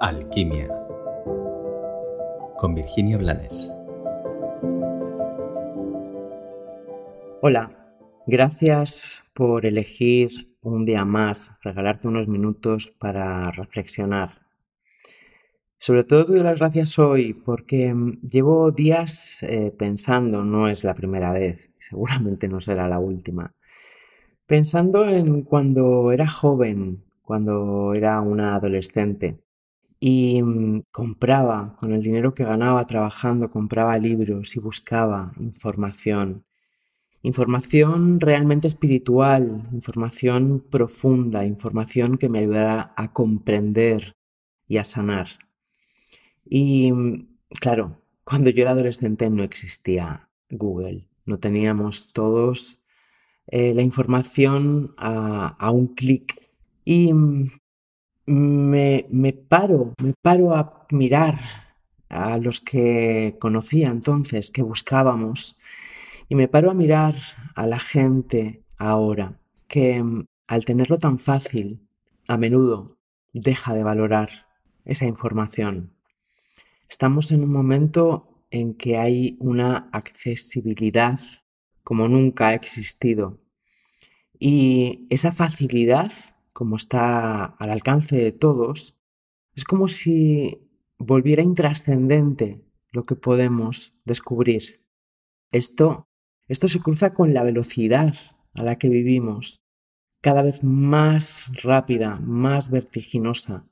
Alquimia con Virginia Blanes. Hola, gracias por elegir un día más, regalarte unos minutos para reflexionar. Sobre todo te doy las gracias hoy porque mm, llevo días eh, pensando, no es la primera vez, seguramente no será la última, pensando en cuando era joven, cuando era una adolescente y mm, compraba, con el dinero que ganaba trabajando, compraba libros y buscaba información. Información realmente espiritual, información profunda, información que me ayudara a comprender y a sanar. Y mm, claro, cuando yo era adolescente no existía Google, no teníamos todos eh, la información a, a un clic. Y mm, me, me paro, me paro a mirar a los que conocía entonces, que buscábamos, y me paro a mirar a la gente ahora, que mm, al tenerlo tan fácil, a menudo deja de valorar esa información. Estamos en un momento en que hay una accesibilidad como nunca ha existido. Y esa facilidad como está al alcance de todos, es como si volviera intrascendente lo que podemos descubrir. Esto, esto se cruza con la velocidad a la que vivimos, cada vez más rápida, más vertiginosa.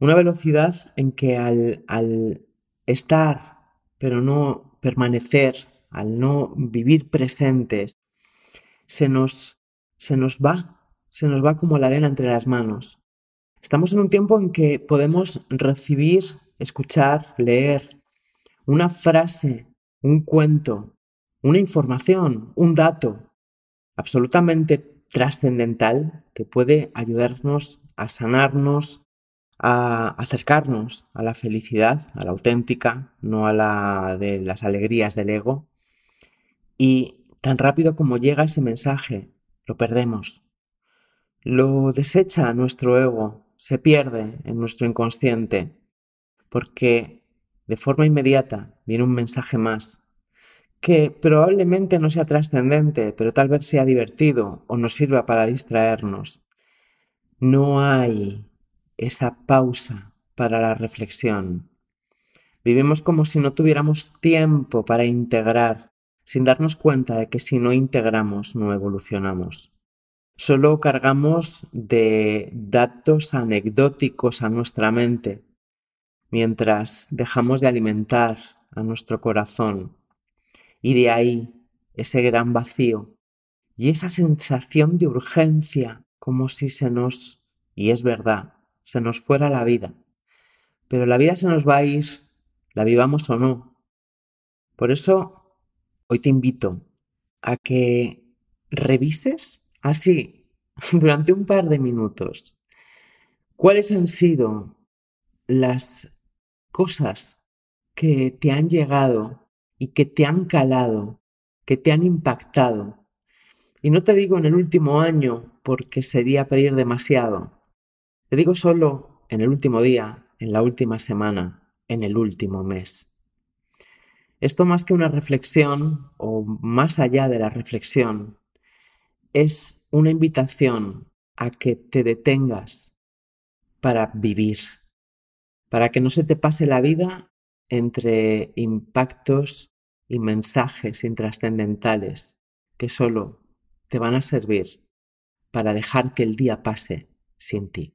Una velocidad en que al, al estar, pero no permanecer, al no vivir presentes, se nos, se nos va se nos va como la arena entre las manos. Estamos en un tiempo en que podemos recibir, escuchar, leer una frase, un cuento, una información, un dato absolutamente trascendental que puede ayudarnos a sanarnos, a acercarnos a la felicidad, a la auténtica, no a la de las alegrías del ego. Y tan rápido como llega ese mensaje, lo perdemos, lo desecha nuestro ego, se pierde en nuestro inconsciente, porque de forma inmediata viene un mensaje más, que probablemente no sea trascendente, pero tal vez sea divertido o nos sirva para distraernos. No hay esa pausa para la reflexión. Vivimos como si no tuviéramos tiempo para integrar, sin darnos cuenta de que si no integramos no evolucionamos. Solo cargamos de datos anecdóticos a nuestra mente, mientras dejamos de alimentar a nuestro corazón. Y de ahí ese gran vacío y esa sensación de urgencia, como si se nos, y es verdad, se nos fuera la vida. Pero la vida se nos va a ir, la vivamos o no. Por eso, hoy te invito a que revises así, durante un par de minutos, cuáles han sido las cosas que te han llegado y que te han calado, que te han impactado. Y no te digo en el último año porque sería pedir demasiado. Te digo solo en el último día, en la última semana, en el último mes. Esto más que una reflexión o más allá de la reflexión, es una invitación a que te detengas para vivir, para que no se te pase la vida entre impactos y mensajes intrascendentales que solo te van a servir para dejar que el día pase sin ti.